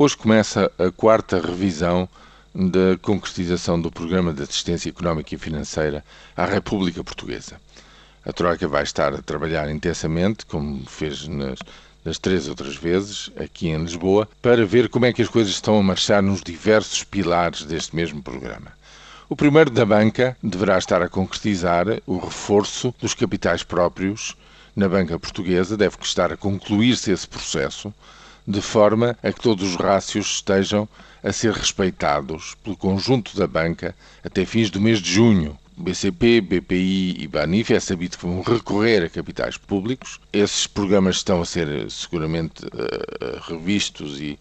Hoje começa a quarta revisão da concretização do Programa de Assistência Económica e Financeira à República Portuguesa. A Troika vai estar a trabalhar intensamente, como fez nas, nas três outras vezes, aqui em Lisboa, para ver como é que as coisas estão a marchar nos diversos pilares deste mesmo programa. O primeiro da banca deverá estar a concretizar o reforço dos capitais próprios na banca portuguesa, deve estar a concluir-se esse processo de forma a que todos os rácios estejam a ser respeitados pelo conjunto da banca até fins do mês de junho. BCP, BPI e Banif é sabido que vão recorrer a capitais públicos. Esses programas estão a ser seguramente uh, revistos e,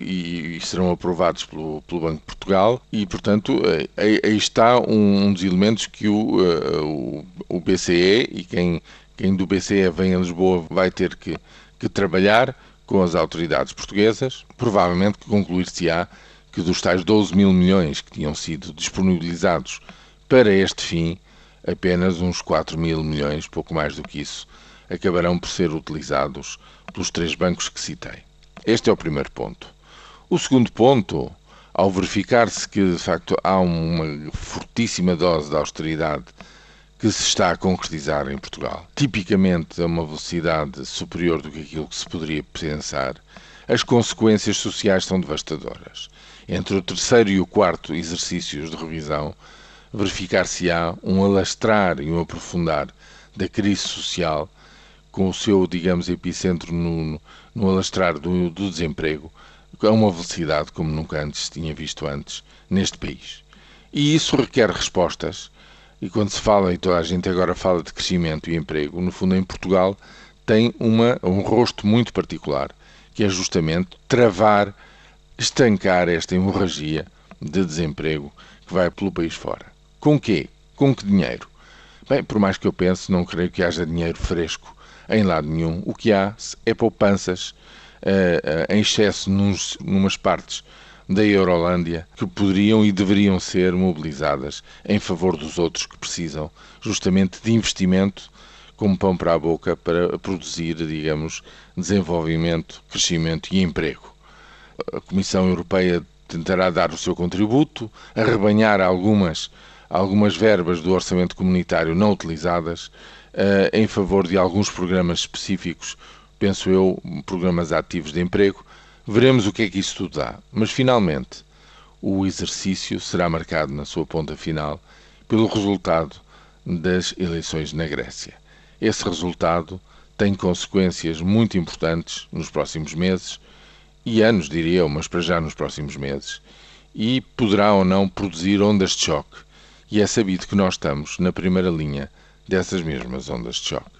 e, e, serão aprovados pelo, pelo, Banco de Portugal e, portanto, aí, aí está um, um, dos elementos que o, uh, o, o, BCE e quem, quem do BCE vem a Lisboa vai ter que, que trabalhar com as autoridades portuguesas, provavelmente concluir-se-á que dos tais 12 mil milhões que tinham sido disponibilizados para este fim, apenas uns 4 mil milhões, pouco mais do que isso, acabarão por ser utilizados pelos três bancos que citei. Este é o primeiro ponto. O segundo ponto, ao verificar-se que de facto há uma fortíssima dose de austeridade que se está a concretizar em Portugal, tipicamente a uma velocidade superior do que aquilo que se poderia pensar, as consequências sociais são devastadoras. Entre o terceiro e o quarto exercícios de revisão, verificar-se-á um alastrar e um aprofundar da crise social, com o seu, digamos, epicentro no, no alastrar do, do desemprego, a uma velocidade como nunca antes tinha visto antes neste país. E isso requer respostas e quando se fala, e toda a gente agora fala de crescimento e emprego, no fundo em Portugal tem uma, um rosto muito particular, que é justamente travar, estancar esta hemorragia de desemprego que vai pelo país fora. Com quê? Com que dinheiro? Bem, por mais que eu pense, não creio que haja dinheiro fresco em lado nenhum. O que há é poupanças uh, uh, em excesso nos, numas partes da Eurolândia que poderiam e deveriam ser mobilizadas em favor dos outros que precisam justamente de investimento como pão para a boca para produzir, digamos, desenvolvimento, crescimento e emprego. A Comissão Europeia tentará dar o seu contributo, arrebanhar algumas, algumas verbas do orçamento comunitário não utilizadas uh, em favor de alguns programas específicos, penso eu, programas ativos de emprego, Veremos o que é que isso tudo dá. Mas, finalmente, o exercício será marcado na sua ponta final pelo resultado das eleições na Grécia. Esse resultado tem consequências muito importantes nos próximos meses e anos, diria eu, mas para já nos próximos meses, e poderá ou não produzir ondas de choque. E é sabido que nós estamos na primeira linha dessas mesmas ondas de choque.